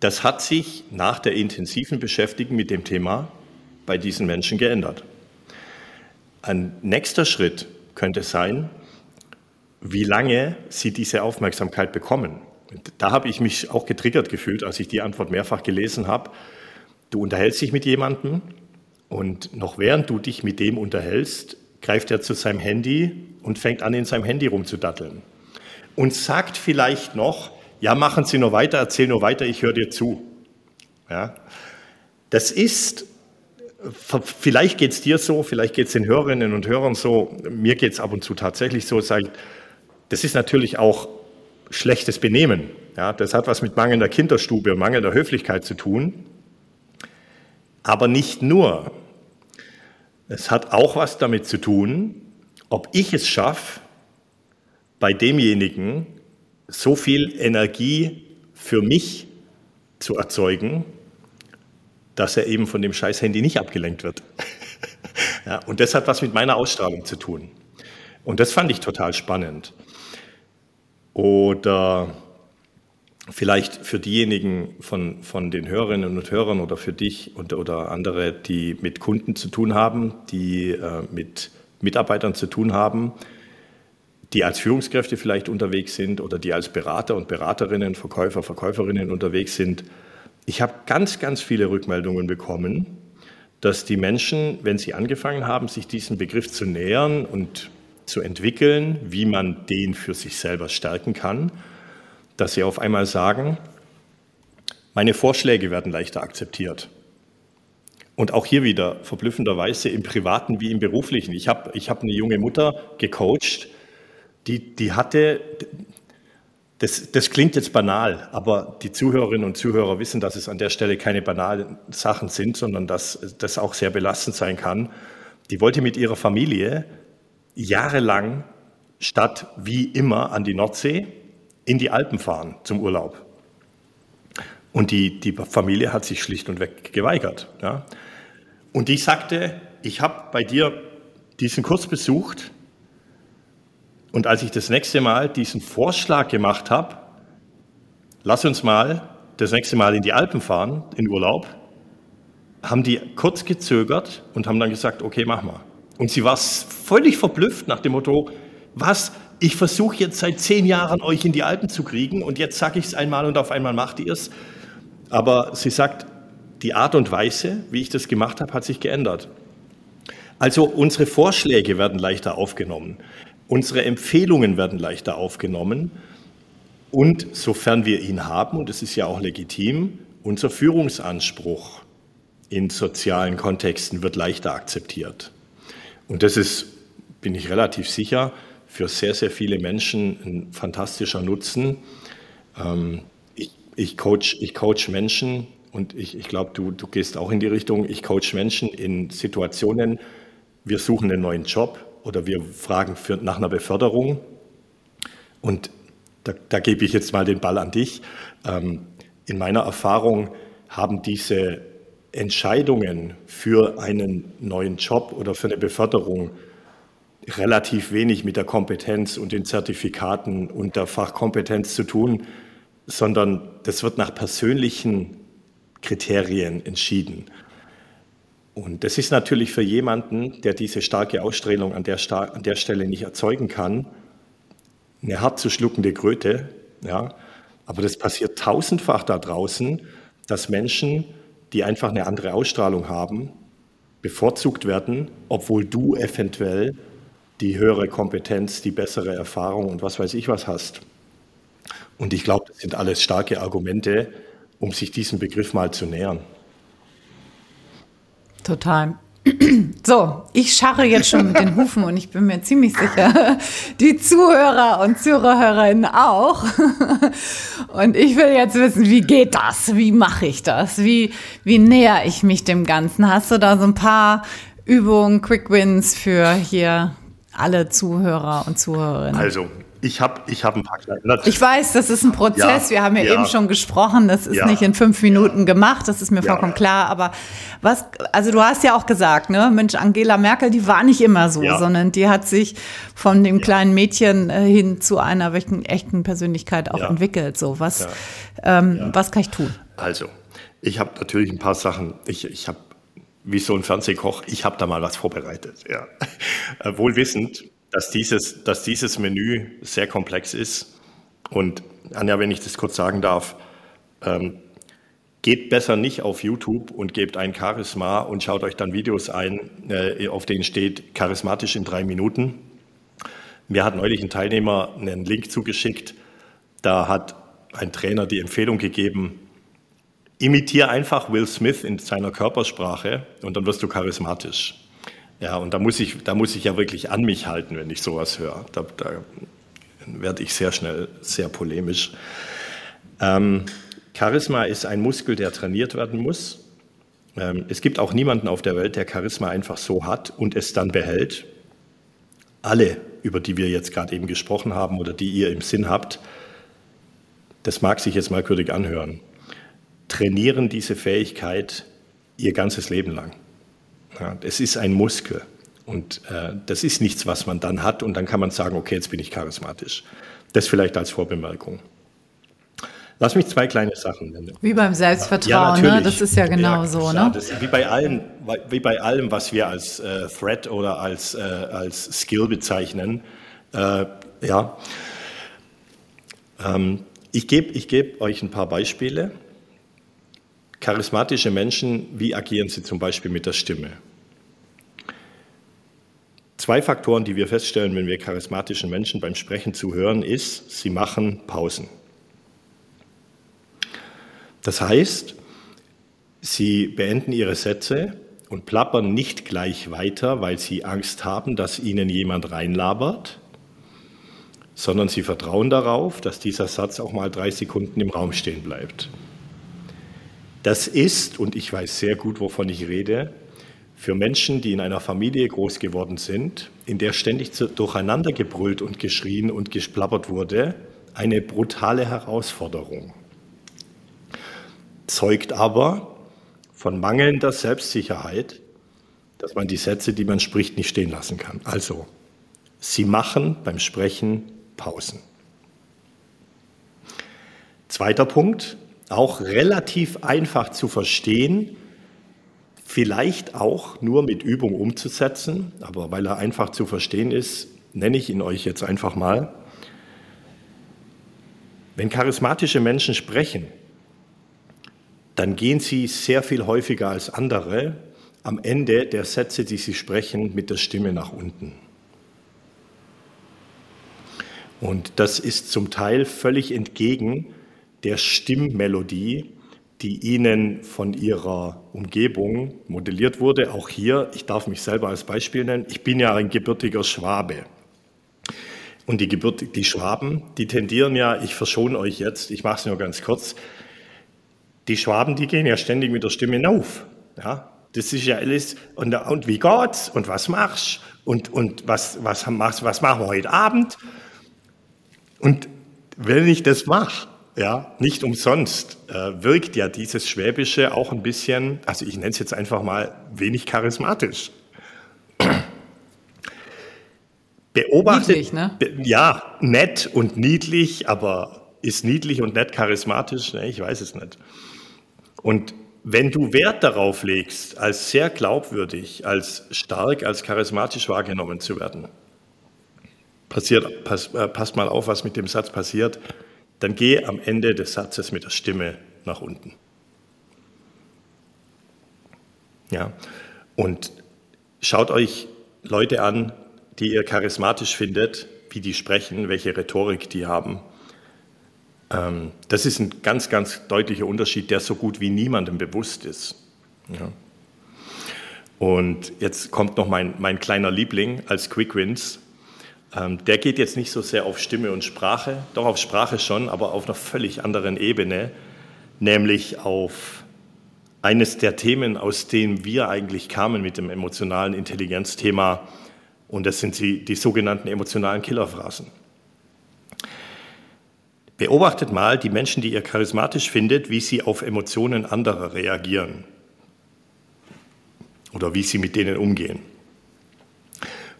das hat sich nach der intensiven Beschäftigung mit dem Thema bei diesen Menschen geändert. Ein nächster Schritt könnte sein, wie lange sie diese Aufmerksamkeit bekommen. Da habe ich mich auch getriggert gefühlt, als ich die Antwort mehrfach gelesen habe. Du unterhältst dich mit jemandem und noch während du dich mit dem unterhältst, greift er zu seinem Handy und fängt an, in seinem Handy rumzudatteln. Und sagt vielleicht noch, ja, machen Sie nur weiter, erzähl nur weiter, ich höre dir zu. Ja? Das ist vielleicht geht es dir so, vielleicht geht es den Hörerinnen und Hörern so, mir geht es ab und zu tatsächlich so, das ist natürlich auch schlechtes Benehmen. Ja, das hat was mit mangelnder Kinderstube und mangelnder Höflichkeit zu tun. Aber nicht nur. Es hat auch was damit zu tun, ob ich es schaffe, bei demjenigen so viel Energie für mich zu erzeugen, dass er eben von dem scheiß Handy nicht abgelenkt wird. ja, und das hat was mit meiner Ausstrahlung zu tun. Und das fand ich total spannend. Oder vielleicht für diejenigen von, von den Hörerinnen und Hörern oder für dich und, oder andere, die mit Kunden zu tun haben, die äh, mit Mitarbeitern zu tun haben, die als Führungskräfte vielleicht unterwegs sind oder die als Berater und Beraterinnen, Verkäufer, Verkäuferinnen unterwegs sind, ich habe ganz, ganz viele Rückmeldungen bekommen, dass die Menschen, wenn sie angefangen haben, sich diesem Begriff zu nähern und zu entwickeln, wie man den für sich selber stärken kann, dass sie auf einmal sagen, meine Vorschläge werden leichter akzeptiert. Und auch hier wieder verblüffenderweise im privaten wie im beruflichen. Ich habe ich hab eine junge Mutter gecoacht, die, die hatte, Das, das klingt jetzt banal, aber die Zuhörerinnen und Zuhörer wissen, dass es an der Stelle keine banalen Sachen sind, sondern dass das auch sehr belastend sein kann. Die wollte mit ihrer Familie jahrelang statt wie immer an die Nordsee in die Alpen fahren zum Urlaub. Und die, die Familie hat sich schlicht und weg geweigert. Ja. Und ich sagte, ich habe bei dir diesen Kurs besucht und als ich das nächste Mal diesen Vorschlag gemacht habe, lass uns mal das nächste Mal in die Alpen fahren, in Urlaub, haben die kurz gezögert und haben dann gesagt, okay, mach mal. Und sie war völlig verblüfft nach dem Motto, was, ich versuche jetzt seit zehn Jahren euch in die Alpen zu kriegen und jetzt sage ich es einmal und auf einmal macht ihr es. Aber sie sagt, die Art und Weise, wie ich das gemacht habe, hat sich geändert. Also unsere Vorschläge werden leichter aufgenommen. Unsere Empfehlungen werden leichter aufgenommen und sofern wir ihn haben, und es ist ja auch legitim, unser Führungsanspruch in sozialen Kontexten wird leichter akzeptiert. Und das ist, bin ich relativ sicher, für sehr, sehr viele Menschen ein fantastischer Nutzen. Ähm, ich, ich, coach, ich coach Menschen und ich, ich glaube, du, du gehst auch in die Richtung, ich coach Menschen in Situationen, wir suchen einen neuen Job oder wir fragen für, nach einer Beförderung. Und da, da, gebe ich jetzt mal den Ball an dich. Ähm, in meiner Erfahrung haben diese Entscheidungen für einen neuen Job oder für eine Beförderung relativ wenig mit der Kompetenz und den Zertifikaten und der Fachkompetenz zu tun, sondern das wird nach persönlichen Kriterien entschieden. Und das ist natürlich für jemanden, der diese starke Ausstrahlung an der, an der Stelle nicht erzeugen kann, eine hart zu schluckende Kröte. Ja? Aber das passiert tausendfach da draußen, dass Menschen, die einfach eine andere Ausstrahlung haben, bevorzugt werden, obwohl du eventuell die höhere Kompetenz, die bessere Erfahrung und was weiß ich was hast. Und ich glaube, das sind alles starke Argumente, um sich diesem Begriff mal zu nähern. Total. So, ich scharre jetzt schon mit den Hufen und ich bin mir ziemlich sicher, die Zuhörer und Zuhörerinnen auch. Und ich will jetzt wissen, wie geht das? Wie mache ich das? Wie, wie näher ich mich dem Ganzen? Hast du da so ein paar Übungen, Quick Wins für hier alle Zuhörer und Zuhörerinnen? Also, ich habe ich hab ein paar kleine. Ich weiß, das ist ein Prozess. Ja, Wir haben ja, ja, eben schon gesprochen. Das ist ja, nicht in fünf Minuten gemacht. Das ist mir vollkommen klar. Aber was, also du hast ja auch gesagt, ne, Mensch, Angela Merkel, die war nicht immer so, sondern die hat sich von dem kleinen Mädchen äh, hin zu einer echten, echten Persönlichkeit auch entwickelt. So, was, ähm, was kann ich tun? Also, ich habe natürlich ein paar Sachen. Ich, ich habe wie so ein Fernsehkoch, ich habe da mal was vorbereitet. Ja. Äh, wohl wissend, dass dieses, dass dieses Menü sehr komplex ist. Und Anja, wenn ich das kurz sagen darf, ähm, geht besser nicht auf YouTube und gebt ein Charisma und schaut euch dann Videos ein, äh, auf denen steht charismatisch in drei Minuten. Mir hat neulich ein Teilnehmer einen Link zugeschickt. Da hat ein Trainer die Empfehlung gegeben, imitiere einfach Will Smith in seiner Körpersprache und dann wirst du charismatisch. Ja, und da muss ich, da muss ich ja wirklich an mich halten, wenn ich sowas höre. Da, da werde ich sehr schnell sehr polemisch. Ähm, Charisma ist ein Muskel, der trainiert werden muss. Ähm, es gibt auch niemanden auf der Welt, der Charisma einfach so hat und es dann behält. Alle, über die wir jetzt gerade eben gesprochen haben oder die ihr im Sinn habt, das mag sich jetzt merkwürdig anhören, trainieren diese Fähigkeit ihr ganzes Leben lang. Ja, es ist ein Muskel. Und äh, das ist nichts, was man dann hat und dann kann man sagen, okay, jetzt bin ich charismatisch. Das vielleicht als Vorbemerkung. Lass mich zwei kleine Sachen nennen. Wie beim Selbstvertrauen, ja, ne? das ist ja genau ja, so. Ne? Das, wie, bei allem, wie bei allem, was wir als äh, Threat oder als, äh, als Skill bezeichnen. Äh, ja. Ähm, ich gebe ich geb euch ein paar Beispiele. Charismatische Menschen, wie agieren sie zum Beispiel mit der Stimme? Zwei Faktoren, die wir feststellen, wenn wir charismatischen Menschen beim Sprechen zuhören, ist, sie machen Pausen. Das heißt, sie beenden ihre Sätze und plappern nicht gleich weiter, weil sie Angst haben, dass ihnen jemand reinlabert, sondern sie vertrauen darauf, dass dieser Satz auch mal drei Sekunden im Raum stehen bleibt. Das ist, und ich weiß sehr gut, wovon ich rede, für Menschen, die in einer Familie groß geworden sind, in der ständig durcheinander gebrüllt und geschrien und gesplappert wurde, eine brutale Herausforderung. Zeugt aber von mangelnder Selbstsicherheit, dass man die Sätze, die man spricht, nicht stehen lassen kann. Also, Sie machen beim Sprechen Pausen. Zweiter Punkt, auch relativ einfach zu verstehen, vielleicht auch nur mit Übung umzusetzen, aber weil er einfach zu verstehen ist, nenne ich ihn euch jetzt einfach mal. Wenn charismatische Menschen sprechen, dann gehen sie sehr viel häufiger als andere am Ende der Sätze, die sie sprechen, mit der Stimme nach unten. Und das ist zum Teil völlig entgegen der Stimmmelodie, die ihnen von ihrer Umgebung modelliert wurde. Auch hier, ich darf mich selber als Beispiel nennen, ich bin ja ein gebürtiger Schwabe. Und die, Gebürt die Schwaben, die tendieren ja, ich verschone euch jetzt, ich mache es nur ganz kurz, die Schwaben, die gehen ja ständig mit der Stimme auf. Ja? Das ist ja alles, und, und wie geht's, und was machst, und, und was, was, was, was machen wir heute Abend? Und wenn ich das mache, ja, nicht umsonst äh, wirkt ja dieses Schwäbische auch ein bisschen, also ich nenne es jetzt einfach mal wenig charismatisch. Beobachtet, niedlich, ne? Be, ja, nett und niedlich, aber ist niedlich und nett charismatisch? Ne, ich weiß es nicht. Und wenn du Wert darauf legst, als sehr glaubwürdig, als stark, als charismatisch wahrgenommen zu werden, passiert, pass, äh, passt mal auf, was mit dem Satz passiert, dann geh am Ende des Satzes mit der Stimme nach unten. Ja, und schaut euch Leute an, die ihr charismatisch findet, wie die sprechen, welche Rhetorik die haben. Ähm, das ist ein ganz, ganz deutlicher Unterschied, der so gut wie niemandem bewusst ist. Ja. Und jetzt kommt noch mein, mein kleiner Liebling als Quick Wins. Ähm, der geht jetzt nicht so sehr auf Stimme und Sprache, doch auf Sprache schon, aber auf einer völlig anderen Ebene, nämlich auf eines der Themen, aus denen wir eigentlich kamen mit dem emotionalen Intelligenzthema, und das sind die, die sogenannten emotionalen Killerphrasen. Beobachtet mal die Menschen, die ihr charismatisch findet, wie sie auf Emotionen anderer reagieren oder wie sie mit denen umgehen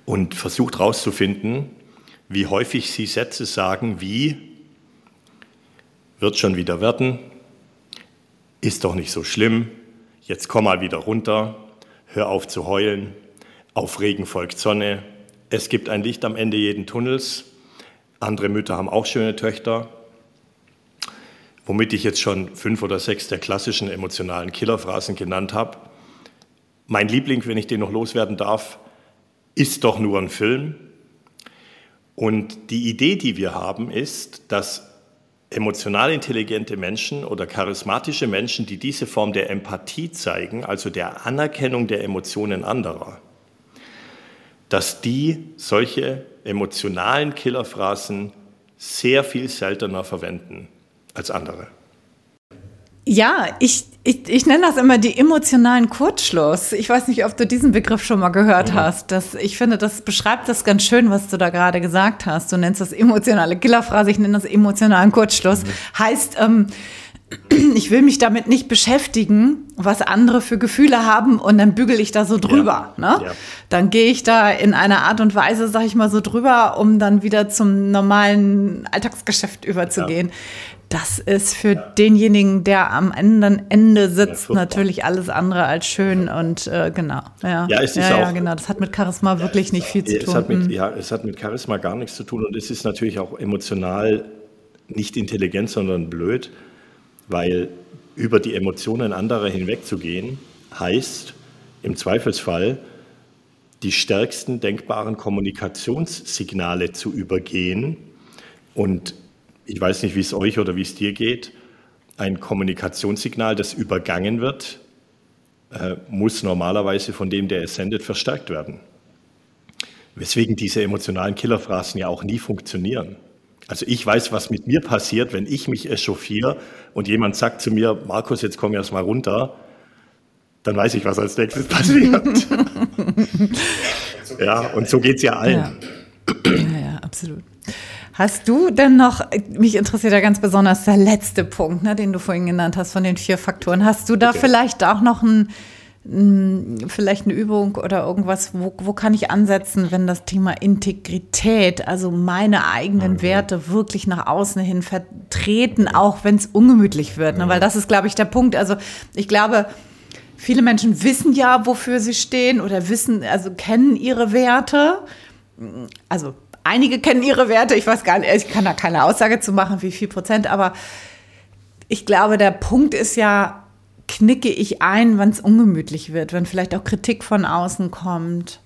und versucht herauszufinden, wie häufig sie Sätze sagen wie, wird schon wieder werden, ist doch nicht so schlimm, jetzt komm mal wieder runter, hör auf zu heulen, auf Regen folgt Sonne, es gibt ein Licht am Ende jeden Tunnels, andere Mütter haben auch schöne Töchter, womit ich jetzt schon fünf oder sechs der klassischen emotionalen Killerphrasen genannt habe. Mein Liebling, wenn ich den noch loswerden darf, ist doch nur ein Film. Und die Idee, die wir haben, ist, dass emotional intelligente Menschen oder charismatische Menschen, die diese Form der Empathie zeigen, also der Anerkennung der Emotionen anderer, dass die solche emotionalen Killerphrasen sehr viel seltener verwenden als andere. Ja, ich, ich, ich nenne das immer die emotionalen Kurzschluss. Ich weiß nicht, ob du diesen Begriff schon mal gehört mhm. hast. Das, ich finde, das beschreibt das ganz schön, was du da gerade gesagt hast. Du nennst das emotionale Killerphrase, ich nenne das emotionalen Kurzschluss. Mhm. Heißt, ähm, ich will mich damit nicht beschäftigen, was andere für Gefühle haben und dann bügel ich da so drüber. Ja. Ne? Ja. Dann gehe ich da in einer Art und Weise, sag ich mal, so drüber, um dann wieder zum normalen Alltagsgeschäft überzugehen. Ja das ist für ja. denjenigen, der am anderen Ende sitzt, ja, natürlich alles andere als schön und äh, genau. Ja, ja, es ist ja, auch, ja, genau. Das hat mit Charisma wirklich nicht viel zu tun. Hat mit, ja, es hat mit Charisma gar nichts zu tun und es ist natürlich auch emotional nicht intelligent, sondern blöd, weil über die Emotionen anderer hinwegzugehen heißt im Zweifelsfall die stärksten denkbaren Kommunikationssignale zu übergehen und ich weiß nicht, wie es euch oder wie es dir geht, ein Kommunikationssignal, das übergangen wird, äh, muss normalerweise von dem, der es sendet, verstärkt werden. Weswegen diese emotionalen Killerphrasen ja auch nie funktionieren. Also ich weiß, was mit mir passiert, wenn ich mich echauffiere und jemand sagt zu mir, Markus, jetzt komm erst mal runter, dann weiß ich, was als nächstes passiert. ja, und so geht es ja allen. Ja. ja, ja, absolut. Hast du denn noch, mich interessiert ja ganz besonders der letzte Punkt, ne, den du vorhin genannt hast von den vier Faktoren. Hast du da okay. vielleicht auch noch ein, vielleicht eine Übung oder irgendwas, wo, wo kann ich ansetzen, wenn das Thema Integrität, also meine eigenen okay. Werte wirklich nach außen hin vertreten, auch wenn es ungemütlich wird. Ne? Weil das ist, glaube ich, der Punkt. Also ich glaube, viele Menschen wissen ja, wofür sie stehen oder wissen, also kennen ihre Werte. Also Einige kennen ihre Werte, ich weiß gar nicht, ich kann da keine Aussage zu machen, wie viel Prozent, aber ich glaube, der Punkt ist ja, knicke ich ein, wenn es ungemütlich wird, wenn vielleicht auch Kritik von außen kommt.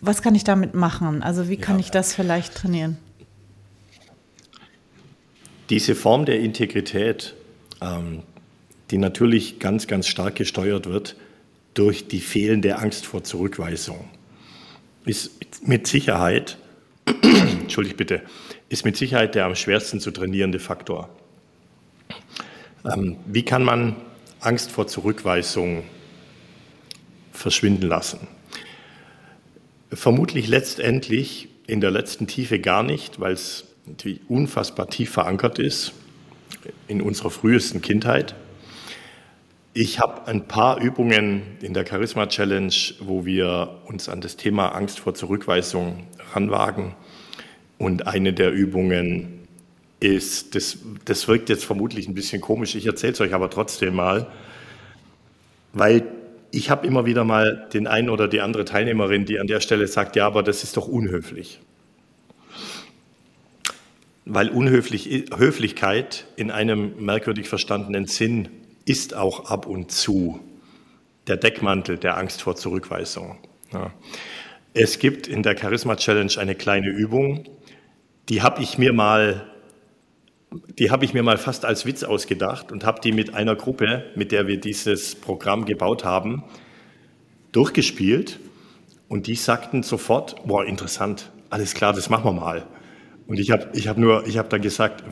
Was kann ich damit machen? Also wie kann ja. ich das vielleicht trainieren? Diese Form der Integrität, ähm, die natürlich ganz, ganz stark gesteuert wird durch die fehlende Angst vor Zurückweisung ist mit Sicherheit, entschuldigt bitte, ist mit Sicherheit der am schwersten zu trainierende Faktor. Ähm, wie kann man Angst vor Zurückweisung verschwinden lassen? Vermutlich letztendlich in der letzten Tiefe gar nicht, weil es unfassbar tief verankert ist in unserer frühesten Kindheit. Ich habe ein paar Übungen in der Charisma Challenge, wo wir uns an das Thema Angst vor Zurückweisung ranwagen. Und eine der Übungen ist, das, das wirkt jetzt vermutlich ein bisschen komisch, ich erzähle es euch aber trotzdem mal, weil ich habe immer wieder mal den einen oder die andere Teilnehmerin, die an der Stelle sagt, ja, aber das ist doch unhöflich. Weil Höflichkeit in einem merkwürdig verstandenen Sinn ist auch ab und zu der Deckmantel der Angst vor Zurückweisung. Ja. Es gibt in der Charisma Challenge eine kleine Übung, die habe ich mir mal die habe ich mir mal fast als Witz ausgedacht und habe die mit einer Gruppe, mit der wir dieses Programm gebaut haben, durchgespielt. Und die sagten sofort, boah, interessant, alles klar, das machen wir mal. Und ich habe ich hab nur, ich habe dann gesagt,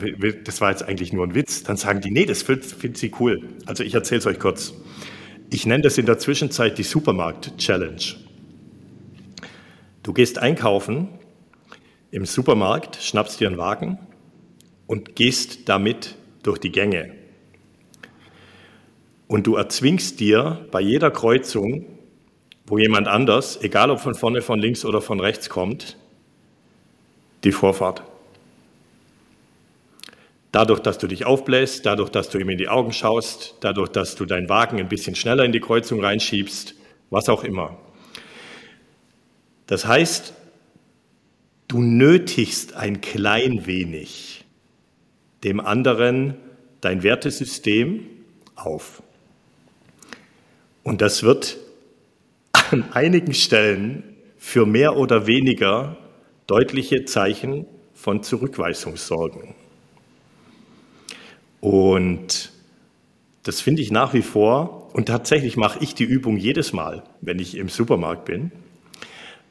das war jetzt eigentlich nur ein Witz. Dann sagen die, nee, das finden sie cool. Also ich erzähle es euch kurz. Ich nenne das in der Zwischenzeit die Supermarkt-Challenge. Du gehst einkaufen im Supermarkt, schnappst dir einen Wagen und gehst damit durch die Gänge. Und du erzwingst dir bei jeder Kreuzung, wo jemand anders, egal ob von vorne, von links oder von rechts kommt, die Vorfahrt. Dadurch, dass du dich aufbläst, dadurch, dass du ihm in die Augen schaust, dadurch, dass du deinen Wagen ein bisschen schneller in die Kreuzung reinschiebst, was auch immer. Das heißt, du nötigst ein klein wenig dem anderen dein Wertesystem auf. Und das wird an einigen Stellen für mehr oder weniger deutliche Zeichen von Zurückweisung sorgen. Und das finde ich nach wie vor, und tatsächlich mache ich die Übung jedes Mal, wenn ich im Supermarkt bin,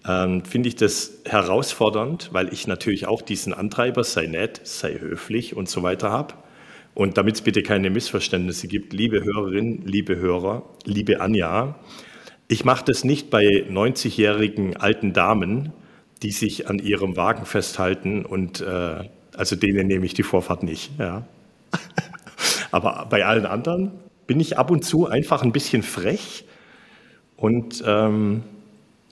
ähm, finde ich das herausfordernd, weil ich natürlich auch diesen Antreiber, sei nett, sei höflich und so weiter habe. Und damit es bitte keine Missverständnisse gibt, liebe Hörerinnen, liebe Hörer, liebe Anja, ich mache das nicht bei 90-jährigen alten Damen, die sich an ihrem Wagen festhalten und äh, also denen nehme ich die Vorfahrt nicht. Ja. Aber bei allen anderen bin ich ab und zu einfach ein bisschen frech und ähm,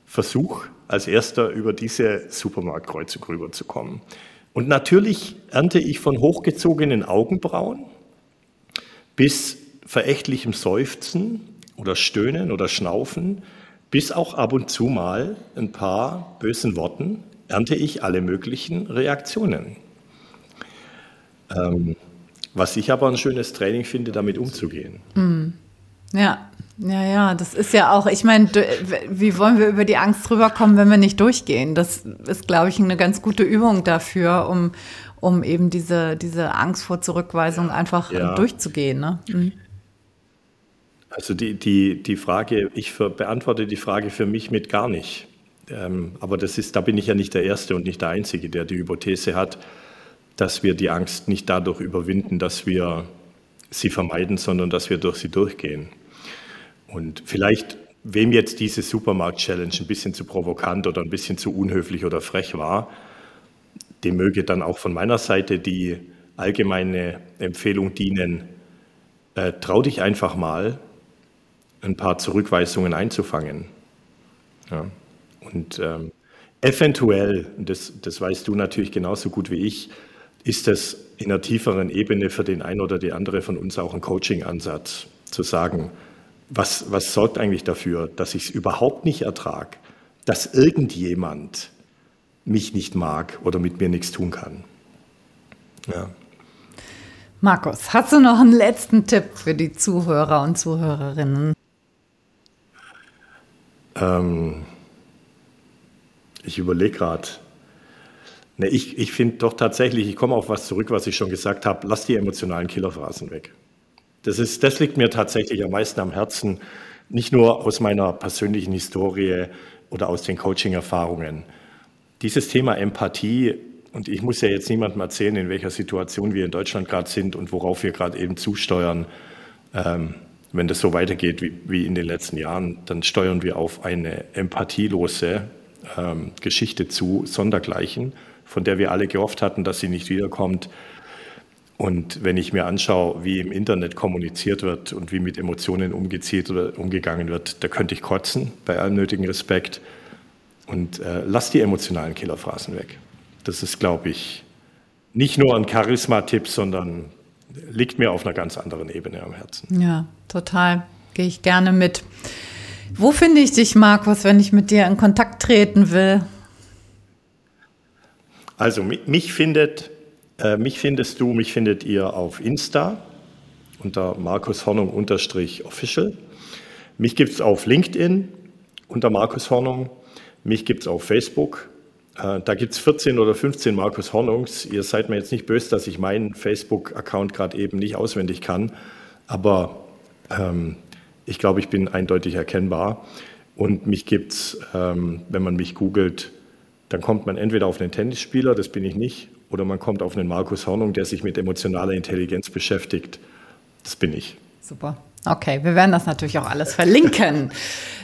versuche als erster über diese Supermarktkreuzung rüberzukommen. Und natürlich ernte ich von hochgezogenen Augenbrauen bis verächtlichem Seufzen oder Stöhnen oder Schnaufen bis auch ab und zu mal ein paar bösen Worten ernte ich alle möglichen Reaktionen. Ähm, was ich aber ein schönes Training finde, damit umzugehen. Mm. Ja, ja, ja, das ist ja auch, ich meine, wie wollen wir über die Angst rüberkommen, wenn wir nicht durchgehen? Das ist, glaube ich, eine ganz gute Übung dafür, um, um eben diese, diese Angst vor Zurückweisung einfach ja. durchzugehen. Ne? Mhm. Also die, die, die Frage, ich für, beantworte die Frage für mich mit gar nicht. Ähm, aber das ist, da bin ich ja nicht der Erste und nicht der Einzige, der die Hypothese hat, dass wir die Angst nicht dadurch überwinden, dass wir sie vermeiden, sondern dass wir durch sie durchgehen. Und vielleicht, wem jetzt diese Supermarkt-Challenge ein bisschen zu provokant oder ein bisschen zu unhöflich oder frech war, dem möge dann auch von meiner Seite die allgemeine Empfehlung dienen, äh, trau dich einfach mal, ein paar Zurückweisungen einzufangen. Ja. Und ähm, eventuell, das, das weißt du natürlich genauso gut wie ich, ist das in einer tieferen Ebene für den einen oder die andere von uns auch ein Coaching-Ansatz, zu sagen, was, was sorgt eigentlich dafür, dass ich es überhaupt nicht ertrage, dass irgendjemand mich nicht mag oder mit mir nichts tun kann. Ja. Markus, hast du noch einen letzten Tipp für die Zuhörer und Zuhörerinnen? Ähm, ich überlege gerade. Ne, ich ich finde doch tatsächlich, ich komme auf was zurück, was ich schon gesagt habe, lass die emotionalen Killerphrasen weg. Das, ist, das liegt mir tatsächlich am meisten am Herzen, nicht nur aus meiner persönlichen Historie oder aus den Coaching-Erfahrungen. Dieses Thema Empathie, und ich muss ja jetzt niemandem erzählen, in welcher Situation wir in Deutschland gerade sind und worauf wir gerade eben zusteuern. Ähm, wenn das so weitergeht wie, wie, in den letzten Jahren, dann steuern wir auf eine empathielose ähm, Geschichte zu, sondergleichen, von der wir alle gehofft hatten, dass sie nicht wiederkommt. Und wenn ich mir anschaue, wie im Internet kommuniziert wird und wie mit Emotionen umgezielt oder umgegangen wird, da könnte ich kotzen, bei allem nötigen Respekt. Und äh, lass die emotionalen Killerphrasen weg. Das ist, glaube ich, nicht nur ein Charisma-Tipp, sondern liegt mir auf einer ganz anderen Ebene am Herzen. Ja, total. Gehe ich gerne mit. Wo finde ich dich, Markus, wenn ich mit dir in Kontakt treten will? Also mich findet, äh, mich findest du, mich findet ihr auf Insta unter Markus Hornung official. Mich gibt es auf LinkedIn unter Markus Hornung. Mich gibt es auf Facebook. Äh, da gibt es 14 oder 15 Markus Hornungs. Ihr seid mir jetzt nicht böse, dass ich meinen Facebook-Account gerade eben nicht auswendig kann. Aber ähm, ich glaube, ich bin eindeutig erkennbar. Und mich gibt es, ähm, wenn man mich googelt, dann kommt man entweder auf einen Tennisspieler, das bin ich nicht, oder man kommt auf einen Markus Hornung, der sich mit emotionaler Intelligenz beschäftigt. Das bin ich. Super. Okay, wir werden das natürlich auch alles verlinken.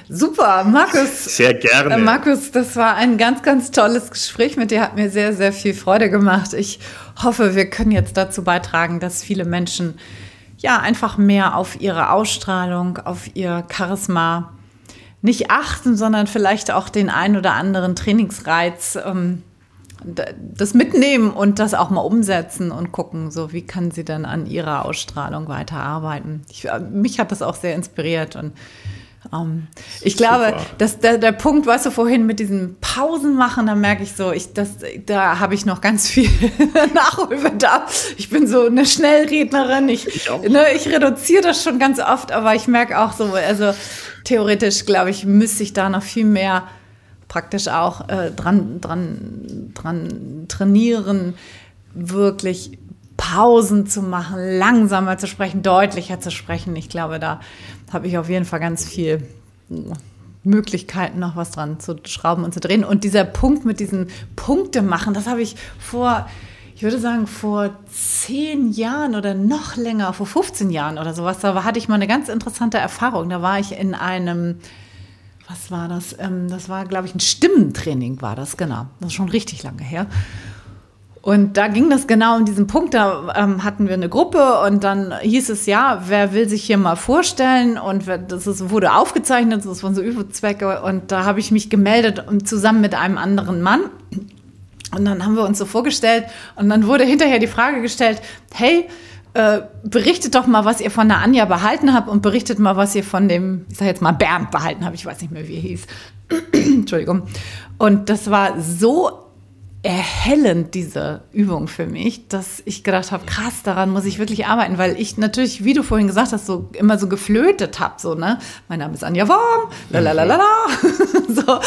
Super, Markus. Sehr gerne. Äh, Markus, das war ein ganz, ganz tolles Gespräch mit dir. Hat mir sehr, sehr viel Freude gemacht. Ich hoffe, wir können jetzt dazu beitragen, dass viele Menschen ja einfach mehr auf ihre Ausstrahlung, auf ihr Charisma nicht achten, sondern vielleicht auch den ein oder anderen Trainingsreiz ähm, das mitnehmen und das auch mal umsetzen und gucken, so wie kann sie dann an ihrer Ausstrahlung weiterarbeiten. Ich, äh, mich hat das auch sehr inspiriert und ähm, ich glaube, dass der, der Punkt, weißt du, vorhin mit diesen Pausen machen, da merke ich so, ich, das, da habe ich noch ganz viel Nachholbedarf. Ich bin so eine Schnellrednerin. Ich, ich, ne, ich reduziere das schon ganz oft, aber ich merke auch so, also theoretisch, glaube ich, müsste ich da noch viel mehr praktisch auch äh, dran, dran, dran trainieren, wirklich Pausen zu machen, langsamer zu sprechen, deutlicher zu sprechen. Ich glaube, da habe ich auf jeden Fall ganz viel Möglichkeiten, noch was dran zu schrauben und zu drehen. Und dieser Punkt mit diesen Punkte machen, das habe ich vor, ich würde sagen, vor zehn Jahren oder noch länger, vor 15 Jahren oder sowas, da hatte ich mal eine ganz interessante Erfahrung. Da war ich in einem, was war das? Ähm, das war, glaube ich, ein Stimmentraining, war das, genau. Das ist schon richtig lange her. Und da ging das genau um diesen Punkt. Da ähm, hatten wir eine Gruppe und dann hieß es ja, wer will sich hier mal vorstellen? Und das ist, wurde aufgezeichnet, das waren so Übungszwecke. Und da habe ich mich gemeldet zusammen mit einem anderen Mann. Und dann haben wir uns so vorgestellt und dann wurde hinterher die Frage gestellt, hey, äh, berichtet doch mal, was ihr von der Anja behalten habt und berichtet mal, was ihr von dem, ich sag jetzt mal Bernd behalten habt. Ich weiß nicht mehr, wie er hieß. Entschuldigung. Und das war so erhellend, diese Übung für mich, dass ich gedacht habe, krass, daran muss ich wirklich arbeiten, weil ich natürlich, wie du vorhin gesagt hast, so immer so geflötet habe, so, ne? Mein Name ist Anja Worm, la la la la la. so.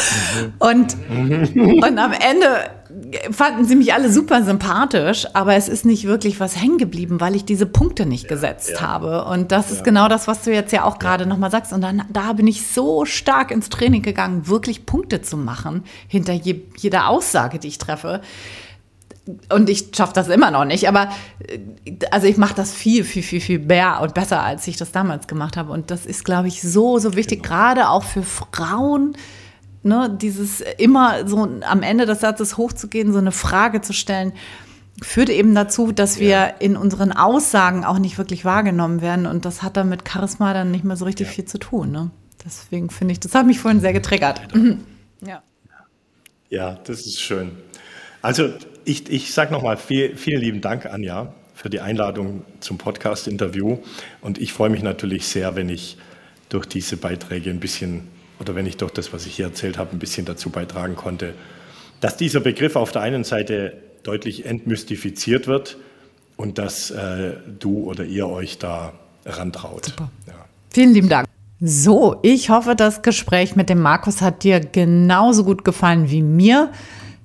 Und, und am Ende fanden sie mich alle super sympathisch, aber es ist nicht wirklich was hängen geblieben, weil ich diese Punkte nicht ja, gesetzt ja. habe. Und das ist genau das, was du jetzt ja auch gerade ja. nochmal sagst. Und dann da bin ich so stark ins Training gegangen, wirklich Punkte zu machen hinter je, jeder Aussage, die ich treffe. Und ich schaffe das immer noch nicht, aber also ich mache das viel, viel, viel, viel mehr und besser, als ich das damals gemacht habe. Und das ist, glaube ich, so, so wichtig, genau. gerade auch für Frauen, ne, dieses immer so am Ende des Satzes hochzugehen, so eine Frage zu stellen, führt eben dazu, dass wir ja. in unseren Aussagen auch nicht wirklich wahrgenommen werden. Und das hat dann mit Charisma dann nicht mehr so richtig ja. viel zu tun. Ne? Deswegen finde ich, das hat mich vorhin sehr getriggert. Ja. Ja, das ist schön. Also ich, ich sage nochmal viel, vielen lieben Dank, Anja, für die Einladung zum Podcast-Interview. Und ich freue mich natürlich sehr, wenn ich durch diese Beiträge ein bisschen oder wenn ich doch das, was ich hier erzählt habe, ein bisschen dazu beitragen konnte, dass dieser Begriff auf der einen Seite deutlich entmystifiziert wird und dass äh, du oder ihr euch da rantraut. Super. Ja. Vielen lieben Dank. So, ich hoffe, das Gespräch mit dem Markus hat dir genauso gut gefallen wie mir.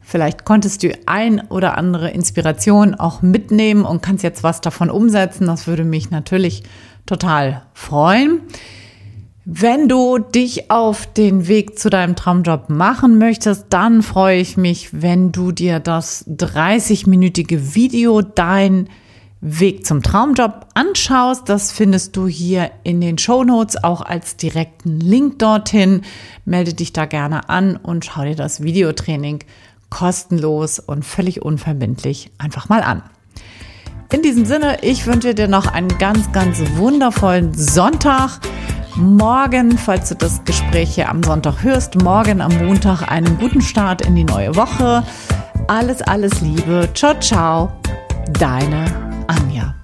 Vielleicht konntest du ein oder andere Inspiration auch mitnehmen und kannst jetzt was davon umsetzen. Das würde mich natürlich total freuen. Wenn du dich auf den Weg zu deinem Traumjob machen möchtest, dann freue ich mich, wenn du dir das 30-minütige Video Dein Weg zum Traumjob anschaust. Das findest du hier in den Show Notes auch als direkten Link dorthin. Melde dich da gerne an und schau dir das Videotraining kostenlos und völlig unverbindlich einfach mal an. In diesem Sinne, ich wünsche dir noch einen ganz, ganz wundervollen Sonntag morgen, falls du das Gespräch hier am Sonntag hörst, morgen am Montag einen guten Start in die neue Woche. Alles, alles Liebe. Ciao, ciao. Deine Anja.